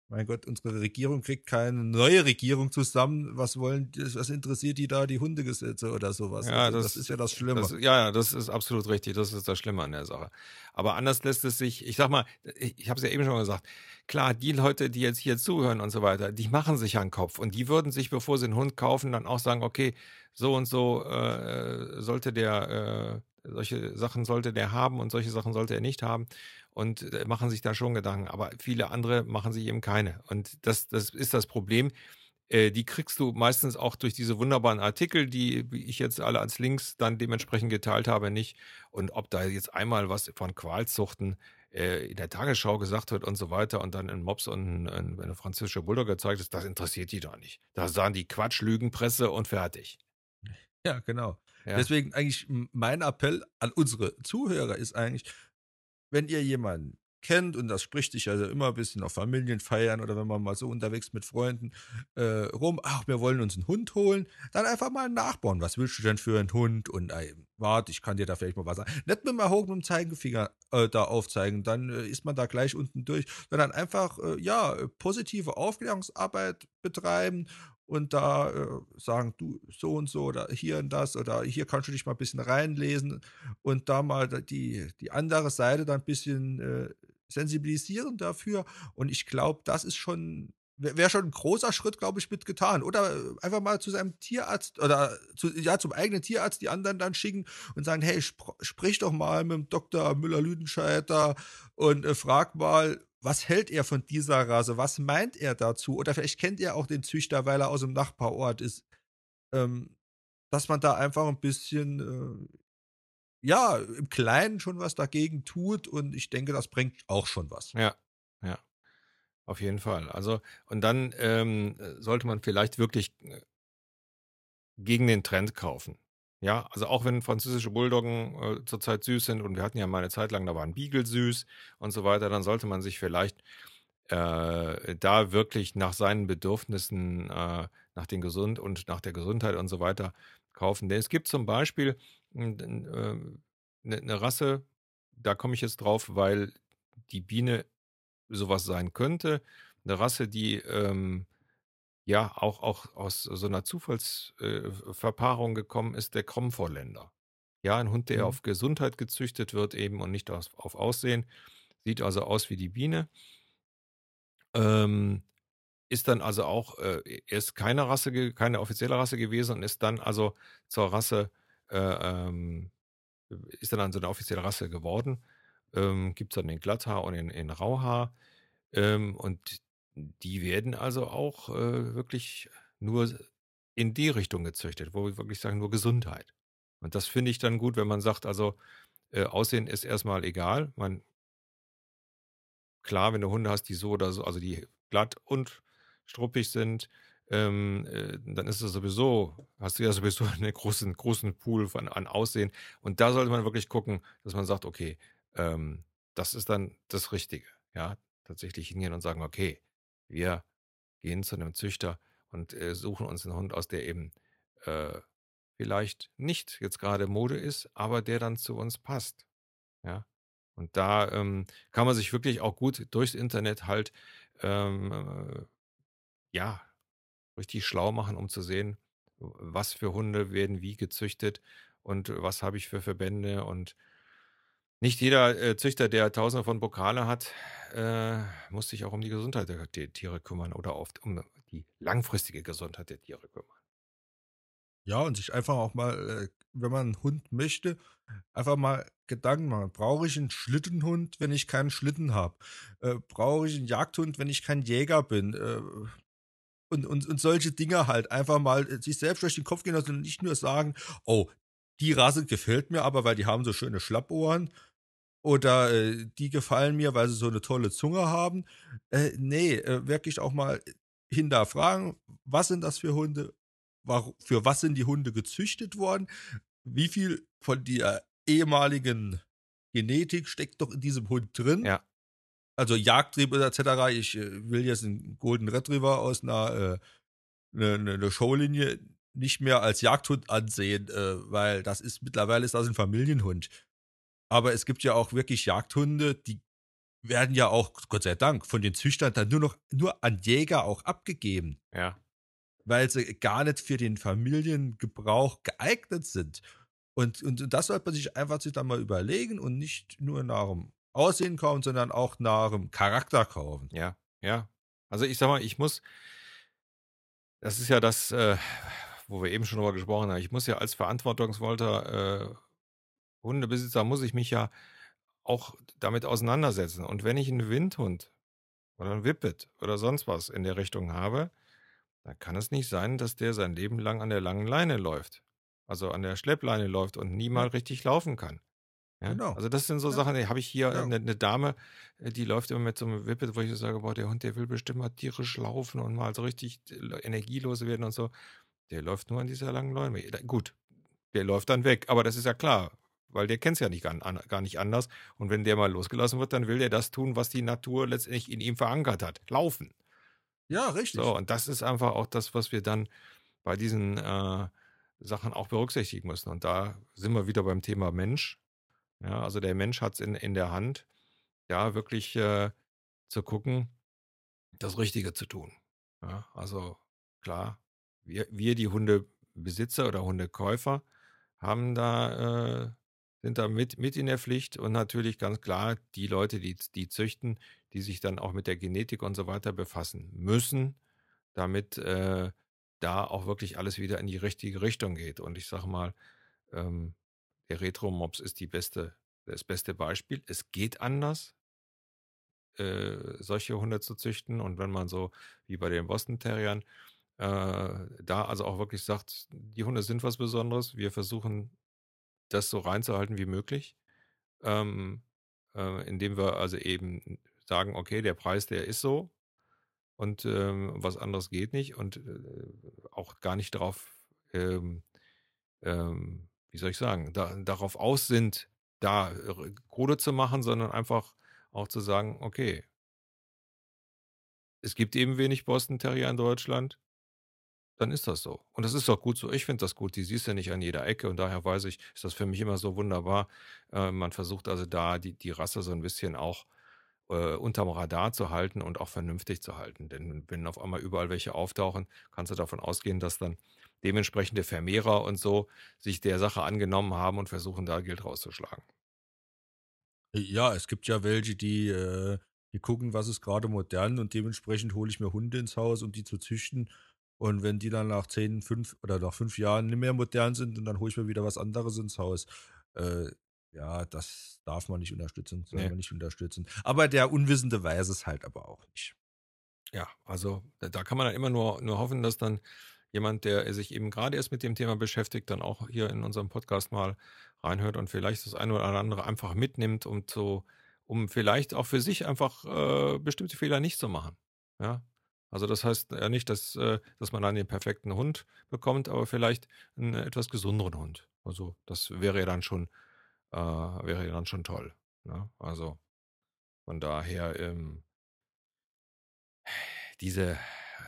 mein Gott, unsere Regierung kriegt keine neue Regierung zusammen. Was wollen, was interessiert die da, die Hundegesetze oder sowas? Ja, also, das, das, ist ja das Schlimme. Das, ja, das ist absolut richtig. Das ist das Schlimme an der Sache. Aber anders lässt es sich, ich sag mal, ich, ich habe es ja eben schon gesagt, klar, die Leute, die jetzt hier zuhören und so weiter, die machen sich einen Kopf und die würden sich, bevor sie einen Hund kaufen, dann auch sagen, okay, so und so äh, sollte der, äh, solche Sachen sollte der haben und solche Sachen sollte er nicht haben und äh, machen sich da schon Gedanken. Aber viele andere machen sich eben keine. Und das, das ist das Problem. Äh, die kriegst du meistens auch durch diese wunderbaren Artikel, die ich jetzt alle als Links dann dementsprechend geteilt habe, nicht. Und ob da jetzt einmal was von Qualzuchten äh, in der Tagesschau gesagt wird und so weiter und dann ein Mops und ein, eine französische Bulldog gezeigt ist, das interessiert die doch nicht. Da sahen die Quatsch, Lügenpresse und fertig. Ja, genau. Ja. Deswegen eigentlich mein Appell an unsere Zuhörer ist eigentlich, wenn ihr jemanden kennt und das spricht sich also immer ein bisschen auf Familienfeiern oder wenn man mal so unterwegs mit Freunden äh, rum, ach, wir wollen uns einen Hund holen, dann einfach mal nachbauen. Was willst du denn für einen Hund? Und ey, warte, ich kann dir da vielleicht mal was sagen. Nicht mit dem erhobenen Zeigefinger äh, da aufzeigen, dann äh, ist man da gleich unten durch, sondern einfach, äh, ja, positive Aufklärungsarbeit betreiben und da äh, sagen, du so und so oder hier und das oder hier kannst du dich mal ein bisschen reinlesen und da mal die, die andere Seite dann ein bisschen äh, sensibilisieren dafür. Und ich glaube, das ist schon, wäre schon ein großer Schritt, glaube ich, mitgetan. Oder äh, einfach mal zu seinem Tierarzt oder zu, ja, zum eigenen Tierarzt die anderen dann schicken und sagen, hey, sp sprich doch mal mit dem Dr. Müller-Lüdenscheiter und äh, frag mal, was hält er von dieser Rasse? Was meint er dazu? Oder vielleicht kennt er auch den Züchter, weil er aus dem Nachbarort ist. Ähm, dass man da einfach ein bisschen, äh, ja, im Kleinen schon was dagegen tut und ich denke, das bringt auch schon was. Ja, ja. Auf jeden Fall. Also, und dann ähm, sollte man vielleicht wirklich äh, gegen den Trend kaufen. Ja, also auch wenn französische Bulldoggen äh, zurzeit süß sind und wir hatten ja mal eine Zeit lang, da waren Beagle süß und so weiter, dann sollte man sich vielleicht äh, da wirklich nach seinen Bedürfnissen, äh, nach den Gesund und nach der Gesundheit und so weiter kaufen. Denn es gibt zum Beispiel eine äh, ne, ne Rasse, da komme ich jetzt drauf, weil die Biene sowas sein könnte. Eine Rasse, die ähm, ja auch, auch aus so einer Zufallsverpaarung äh, gekommen ist, der Kromvorländer. Ja, ein Hund, der mhm. auf Gesundheit gezüchtet wird eben und nicht auf, auf Aussehen. Sieht also aus wie die Biene. Ähm, ist dann also auch, äh, er ist keine Rasse, keine offizielle Rasse gewesen und ist dann also zur Rasse, äh, ähm, ist dann also eine offizielle Rasse geworden. Ähm, Gibt es dann in Glatthaar und in, in Rauhaar. Ähm, und die werden also auch äh, wirklich nur in die Richtung gezüchtet, wo wir wirklich sagen, nur Gesundheit. Und das finde ich dann gut, wenn man sagt, also äh, Aussehen ist erstmal egal. Man, klar, wenn du Hunde hast, die so oder so, also die glatt und struppig sind, ähm, äh, dann ist es sowieso, hast du ja sowieso *laughs* einen großen, großen Pool von, an Aussehen. Und da sollte man wirklich gucken, dass man sagt, okay, ähm, das ist dann das Richtige. Ja, tatsächlich hingehen und sagen, okay, wir gehen zu einem Züchter und äh, suchen uns einen Hund aus, der eben äh, vielleicht nicht jetzt gerade Mode ist, aber der dann zu uns passt. Ja. Und da ähm, kann man sich wirklich auch gut durchs Internet halt ähm, äh, ja richtig schlau machen, um zu sehen, was für Hunde werden wie gezüchtet und was habe ich für Verbände und nicht jeder äh, Züchter, der Tausende von Pokale hat, äh, muss sich auch um die Gesundheit der, der Tiere kümmern oder oft um die langfristige Gesundheit der Tiere kümmern. Ja, und sich einfach auch mal, äh, wenn man einen Hund möchte, einfach mal Gedanken machen. Brauche ich einen Schlittenhund, wenn ich keinen Schlitten habe? Äh, brauche ich einen Jagdhund, wenn ich kein Jäger bin? Äh, und, und, und solche Dinge halt einfach mal sich selbst durch den Kopf gehen lassen und nicht nur sagen, oh, die Rasse gefällt mir aber, weil die haben so schöne Schlappohren oder äh, die gefallen mir, weil sie so eine tolle Zunge haben. Äh, nee, äh, wirklich auch mal hinterfragen, was sind das für Hunde? Warum, für was sind die Hunde gezüchtet worden? Wie viel von der ehemaligen Genetik steckt doch in diesem Hund drin? Ja. Also Jagdtrieb etc. Ich äh, will jetzt einen Golden Retriever aus einer äh, eine, eine ne Showlinie nicht mehr als Jagdhund ansehen, äh, weil das ist mittlerweile ist das ein Familienhund. Aber es gibt ja auch wirklich Jagdhunde, die werden ja auch, Gott sei Dank, von den Züchtern dann nur noch nur an Jäger auch abgegeben. Ja. Weil sie gar nicht für den Familiengebrauch geeignet sind. Und, und das sollte man sich einfach sich dann mal überlegen und nicht nur nach dem Aussehen kaufen, sondern auch nach dem Charakter kaufen. Ja, ja. Also ich sag mal, ich muss, das ist ja das, äh, wo wir eben schon drüber gesprochen haben, ich muss ja als verantwortungsvollter äh, Hundebesitzer muss ich mich ja auch damit auseinandersetzen. Und wenn ich einen Windhund oder einen Whippet oder sonst was in der Richtung habe, dann kann es nicht sein, dass der sein Leben lang an der langen Leine läuft. Also an der Schleppleine läuft und nie mal richtig laufen kann. Ja? Genau. Also das sind so ja. Sachen, die habe ich hier ja. eine, eine, Dame, äh, die läuft immer mit so einem Whippet, wo ich so sage, boah, der Hund, der will bestimmt mal tierisch laufen und mal so richtig energielos werden und so. Der läuft nur an dieser langen Leine. Gut, der läuft dann weg, aber das ist ja klar weil der kennt es ja nicht, gar, gar nicht anders. Und wenn der mal losgelassen wird, dann will der das tun, was die Natur letztendlich in ihm verankert hat. Laufen. Ja, richtig. So, und das ist einfach auch das, was wir dann bei diesen äh, Sachen auch berücksichtigen müssen. Und da sind wir wieder beim Thema Mensch. Ja, also der Mensch hat es in, in der Hand, ja, wirklich äh, zu gucken, das Richtige zu tun. Ja, also klar, wir, wir die Hundebesitzer oder Hundekäufer haben da, äh, sind da mit, mit in der Pflicht und natürlich ganz klar die Leute, die, die züchten, die sich dann auch mit der Genetik und so weiter befassen müssen, damit äh, da auch wirklich alles wieder in die richtige Richtung geht. Und ich sage mal, ähm, der Retro-Mops ist die beste, das beste Beispiel. Es geht anders, äh, solche Hunde zu züchten. Und wenn man so wie bei den Boston Terriern da also auch wirklich sagt, die Hunde sind was Besonderes, wir versuchen das so reinzuhalten wie möglich, ähm, äh, indem wir also eben sagen, okay, der Preis, der ist so und ähm, was anderes geht nicht und äh, auch gar nicht darauf, ähm, ähm, wie soll ich sagen, da, darauf aus sind, da Kohle zu machen, sondern einfach auch zu sagen, okay, es gibt eben wenig Boston Terrier in Deutschland, dann ist das so. Und das ist auch gut so. Ich finde das gut. Die siehst du nicht an jeder Ecke und daher weiß ich, ist das für mich immer so wunderbar. Äh, man versucht also da die, die Rasse so ein bisschen auch äh, unterm Radar zu halten und auch vernünftig zu halten. Denn wenn auf einmal überall welche auftauchen, kannst du davon ausgehen, dass dann dementsprechende Vermehrer und so sich der Sache angenommen haben und versuchen, da Geld rauszuschlagen. Ja, es gibt ja welche, die, äh, die gucken, was ist gerade modern und dementsprechend hole ich mir Hunde ins Haus, um die zu züchten. Und wenn die dann nach zehn, fünf oder nach fünf Jahren nicht mehr modern sind, und dann hole ich mir wieder was anderes ins Haus. Äh, ja, das darf man nicht unterstützen, soll nee. man nicht unterstützen. Aber der Unwissende weiß es halt aber auch nicht. Ja, also da kann man dann immer nur, nur hoffen, dass dann jemand, der sich eben gerade erst mit dem Thema beschäftigt, dann auch hier in unserem Podcast mal reinhört und vielleicht das eine oder andere einfach mitnimmt, um zu, um vielleicht auch für sich einfach äh, bestimmte Fehler nicht zu machen. Ja, also das heißt ja nicht, dass, äh, dass man dann den perfekten Hund bekommt, aber vielleicht einen etwas gesünderen Hund. Also das wäre ja dann schon, äh, wäre ja dann schon toll. Ne? Also von daher ähm, diese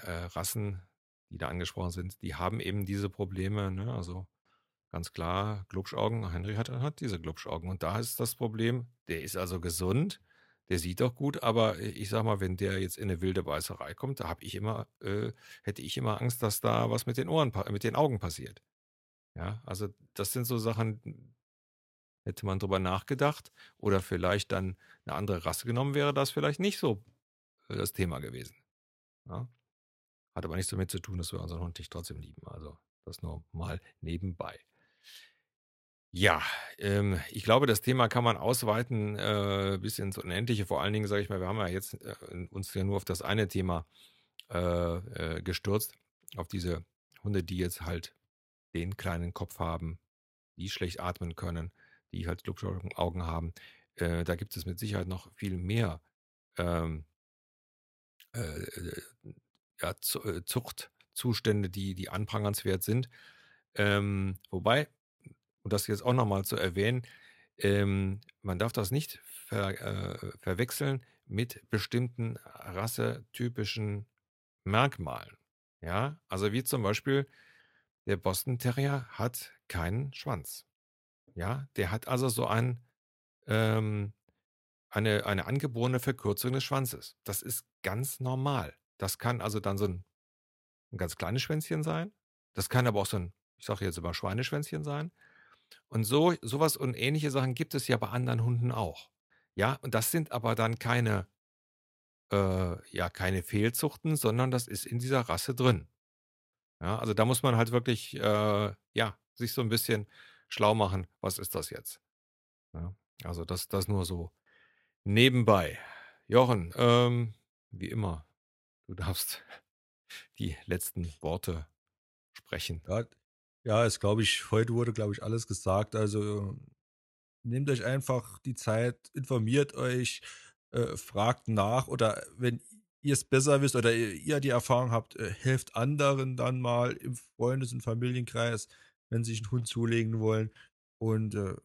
äh, Rassen, die da angesprochen sind, die haben eben diese Probleme. Ne? Also ganz klar, Glubschaugen. Henry hat, hat diese Glubschaugen. Und da ist das Problem, der ist also gesund, der sieht doch gut, aber äh, ich sag mal, wenn der jetzt in eine wilde Beißerei kommt, da habe ich immer, äh, hätte ich immer Angst, dass da was mit den Ohren, mit den Augen passiert. Ja, also das sind so Sachen, hätte man drüber nachgedacht oder vielleicht dann eine andere Rasse genommen, wäre das vielleicht nicht so äh, das Thema gewesen. Ja? Hat aber nichts damit zu tun, dass wir unseren Hund nicht trotzdem lieben. Also das nur mal nebenbei. Ja, ähm, ich glaube, das Thema kann man ausweiten äh, bis ins Unendliche. Vor allen Dingen, sage ich mal, wir haben ja jetzt äh, uns ja nur auf das eine Thema äh, äh, gestürzt, auf diese Hunde, die jetzt halt den kleinen Kopf haben, die schlecht atmen können, die halt Augen haben. Äh, da gibt es mit Sicherheit noch viel mehr ähm, äh, ja, Zuchtzustände, die, die anprangernswert sind. Ähm, wobei und das jetzt auch nochmal zu erwähnen, ähm, man darf das nicht ver, äh, verwechseln mit bestimmten rassetypischen Merkmalen. Ja, also wie zum Beispiel der Boston Terrier hat keinen Schwanz. Ja, der hat also so ein, ähm, eine, eine angeborene Verkürzung des Schwanzes. Das ist ganz normal. Das kann also dann so ein, ein ganz kleines Schwänzchen sein. Das kann aber auch so ein, ich sage jetzt immer Schweineschwänzchen sein. Und so sowas und ähnliche Sachen gibt es ja bei anderen Hunden auch. Ja, und das sind aber dann keine äh, ja, keine Fehlzuchten, sondern das ist in dieser Rasse drin. Ja, also da muss man halt wirklich, äh, ja, sich so ein bisschen schlau machen, was ist das jetzt? Ja, also das das nur so nebenbei. Jochen, ähm, wie immer, du darfst *laughs* die letzten Worte sprechen. Ja, ja, es glaube ich, heute wurde, glaube ich, alles gesagt. Also nehmt euch einfach die Zeit, informiert euch, äh, fragt nach oder wenn ihr es besser wisst oder ihr die Erfahrung habt, äh, helft anderen dann mal im Freundes- und Familienkreis, wenn sie sich einen Hund zulegen wollen. Und äh,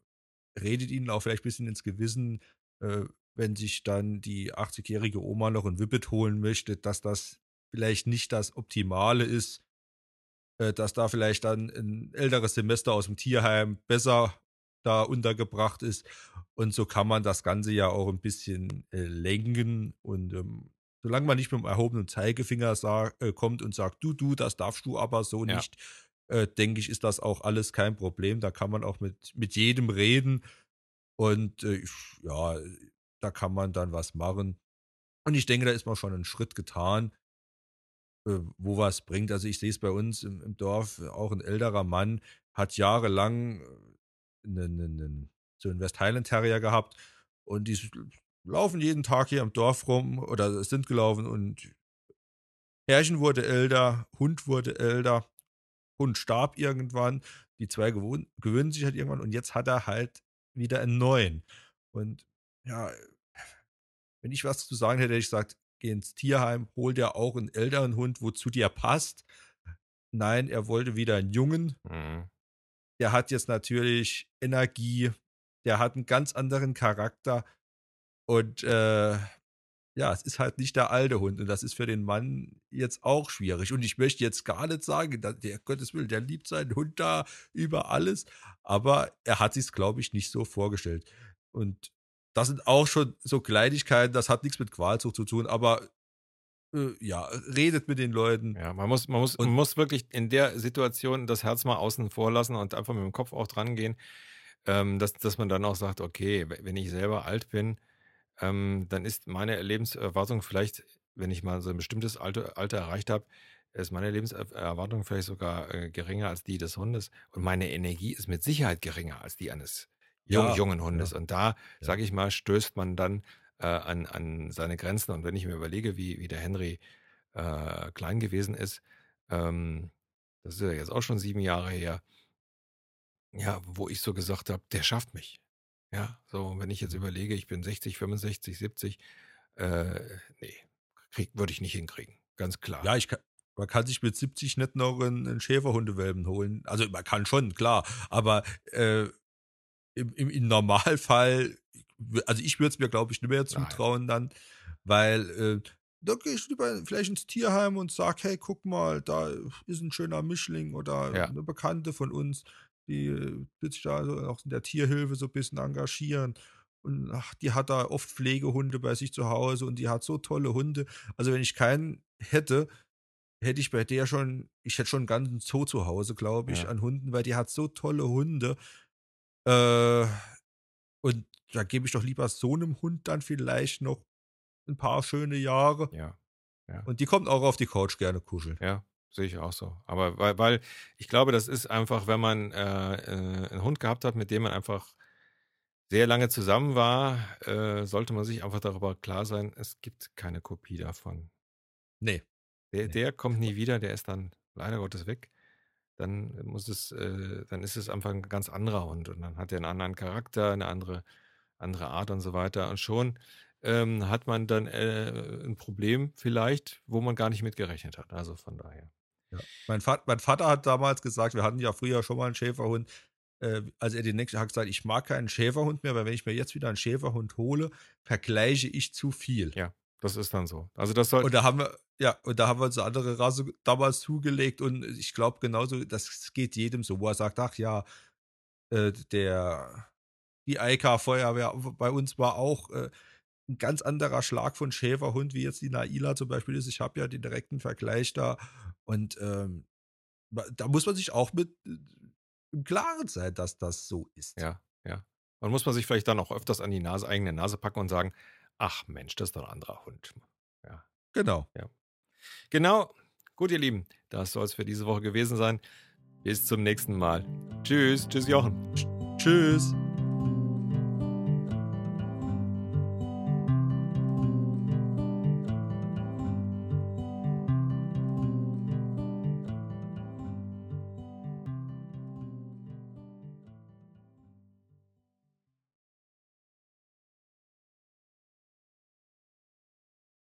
redet ihnen auch vielleicht ein bisschen ins Gewissen, äh, wenn sich dann die 80-jährige Oma noch ein Whippet holen möchte, dass das vielleicht nicht das Optimale ist, äh, dass da vielleicht dann ein älteres Semester aus dem Tierheim besser da untergebracht ist. Und so kann man das Ganze ja auch ein bisschen äh, lenken. Und ähm, solange man nicht mit dem erhobenen Zeigefinger äh, kommt und sagt, du, du, das darfst du aber so ja. nicht, äh, denke ich, ist das auch alles kein Problem. Da kann man auch mit, mit jedem reden. Und äh, ja, da kann man dann was machen. Und ich denke, da ist man schon einen Schritt getan, wo was bringt. Also ich sehe es bei uns im, im, Dorf, auch ein älterer Mann hat jahrelang einen, äh, einen, so einen West Highland Terrier gehabt und die laufen jeden Tag hier im Dorf rum oder sind gelaufen und Herrchen wurde älter, Hund wurde älter, Hund starb irgendwann, die zwei gewöhnen sich halt irgendwann und jetzt hat er halt wieder einen neuen. Und ja, wenn ich was zu sagen hätte, hätte ich gesagt, geh ins Tierheim, hol dir auch einen älteren Hund, wozu dir passt. Nein, er wollte wieder einen Jungen. Mhm. Der hat jetzt natürlich Energie, der hat einen ganz anderen Charakter. Und äh, ja, es ist halt nicht der alte Hund. Und das ist für den Mann jetzt auch schwierig. Und ich möchte jetzt gar nicht sagen, der Gottes Willen, der liebt seinen Hund da über alles. Aber er hat sich es, glaube ich, nicht so vorgestellt. Und das sind auch schon so Kleinigkeiten, das hat nichts mit Qualzucht zu tun, aber äh, ja, redet mit den Leuten. Ja, man muss, man, muss, man muss wirklich in der Situation das Herz mal außen vor lassen und einfach mit dem Kopf auch dran gehen, ähm, dass, dass man dann auch sagt, okay, wenn ich selber alt bin, ähm, dann ist meine Lebenserwartung vielleicht, wenn ich mal so ein bestimmtes Alter, Alter erreicht habe, ist meine Lebenserwartung vielleicht sogar äh, geringer als die des Hundes und meine Energie ist mit Sicherheit geringer als die eines ja, jungen Hundes. Und da, sage ich mal, stößt man dann äh, an, an seine Grenzen. Und wenn ich mir überlege, wie, wie der Henry äh, klein gewesen ist, ähm, das ist ja jetzt auch schon sieben Jahre her, ja, wo ich so gesagt habe, der schafft mich. Ja, so, wenn ich jetzt mhm. überlege, ich bin 60, 65, 70, äh, nee, würde ich nicht hinkriegen. Ganz klar. Ja, ich kann, man kann sich mit 70 nicht noch einen, einen Schäferhundewelpen holen. Also man kann schon, klar. Aber äh, im, im, im Normalfall, also ich würde es mir, glaube ich, nicht mehr zutrauen Nein. dann, weil äh, da gehe ich lieber vielleicht ins Tierheim und sage, hey, guck mal, da ist ein schöner Mischling oder ja. eine Bekannte von uns, die äh, wird sich da so auch in der Tierhilfe so ein bisschen engagieren. Und ach, die hat da oft Pflegehunde bei sich zu Hause und die hat so tolle Hunde. Also wenn ich keinen hätte, hätte ich bei der schon, ich hätte schon einen ganzen Zoo zu Hause, glaube ich, ja. an Hunden, weil die hat so tolle Hunde. Äh, und da gebe ich doch lieber so einem Hund dann vielleicht noch ein paar schöne Jahre. Ja. ja. Und die kommt auch auf die Couch gerne kuscheln. Ja, sehe ich auch so. Aber weil, weil ich glaube, das ist einfach, wenn man äh, äh, einen Hund gehabt hat, mit dem man einfach sehr lange zusammen war, äh, sollte man sich einfach darüber klar sein, es gibt keine Kopie davon. Nee. Der, nee. der kommt nie wieder, der ist dann leider Gottes weg dann muss es, äh, dann ist es einfach ein ganz anderer Hund und dann hat er einen anderen Charakter, eine andere, andere Art und so weiter. Und schon ähm, hat man dann äh, ein Problem vielleicht, wo man gar nicht mit gerechnet hat. Also von daher. Ja. Mein, Vater, mein Vater hat damals gesagt, wir hatten ja früher schon mal einen Schäferhund, äh, als er den nächsten Tag gesagt, ich mag keinen Schäferhund mehr, weil wenn ich mir jetzt wieder einen Schäferhund hole, vergleiche ich zu viel. Ja, das ist dann so. Also das soll. Und da haben wir, ja, und da haben wir uns eine andere Rasse damals zugelegt und ich glaube genauso, das geht jedem so, wo er sagt, ach ja, äh, der, die IK-Feuerwehr bei uns war auch äh, ein ganz anderer Schlag von Schäferhund, wie jetzt die Naila zum Beispiel ist. Ich habe ja den direkten Vergleich da und ähm, da muss man sich auch mit äh, im Klaren sein, dass das so ist. Ja, ja. Man muss man sich vielleicht dann auch öfters an die Nase, eigene Nase packen und sagen, ach Mensch, das ist doch ein anderer Hund. Ja. Genau. Ja. Genau. Gut, ihr Lieben, das soll es für diese Woche gewesen sein. Bis zum nächsten Mal. Tschüss. Tschüss, Jochen. Tschüss.